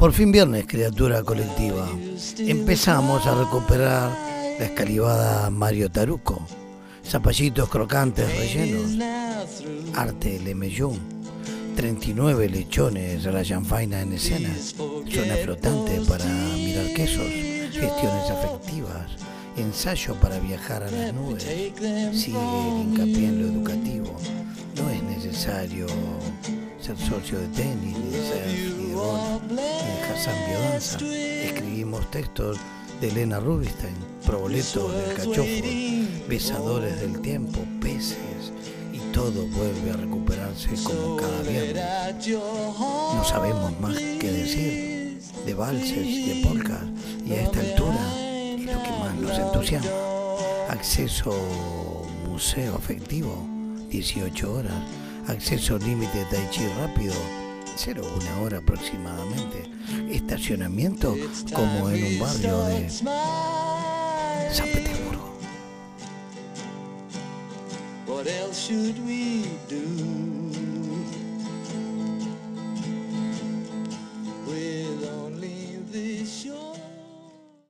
Por fin viernes, criatura colectiva. Empezamos a recuperar la escalivada Mario Taruco. Zapallitos crocantes rellenos. Arte Lemellón. 39 lechones a la chanfaina en escena. Zona flotante para mirar quesos. Gestiones afectivas. Ensayo para viajar a las nubes. Sigue el hincapié en lo educativo. No es necesario ser socio de tenis, ni de surf, ni de Hassan Biodanza. Escribimos textos de Elena Rubinstein, proboletos del cachofo, besadores del tiempo, peces, y todo vuelve a recuperarse como cada viernes. No sabemos más qué decir de valses y de polcas, y a esta altura es lo que más nos entusiasma. Acceso museo afectivo, 18 horas acceso límite Tai Chi rápido, 0 una hora aproximadamente. Estacionamiento como en un barrio de San Petersburgo. What else should we do?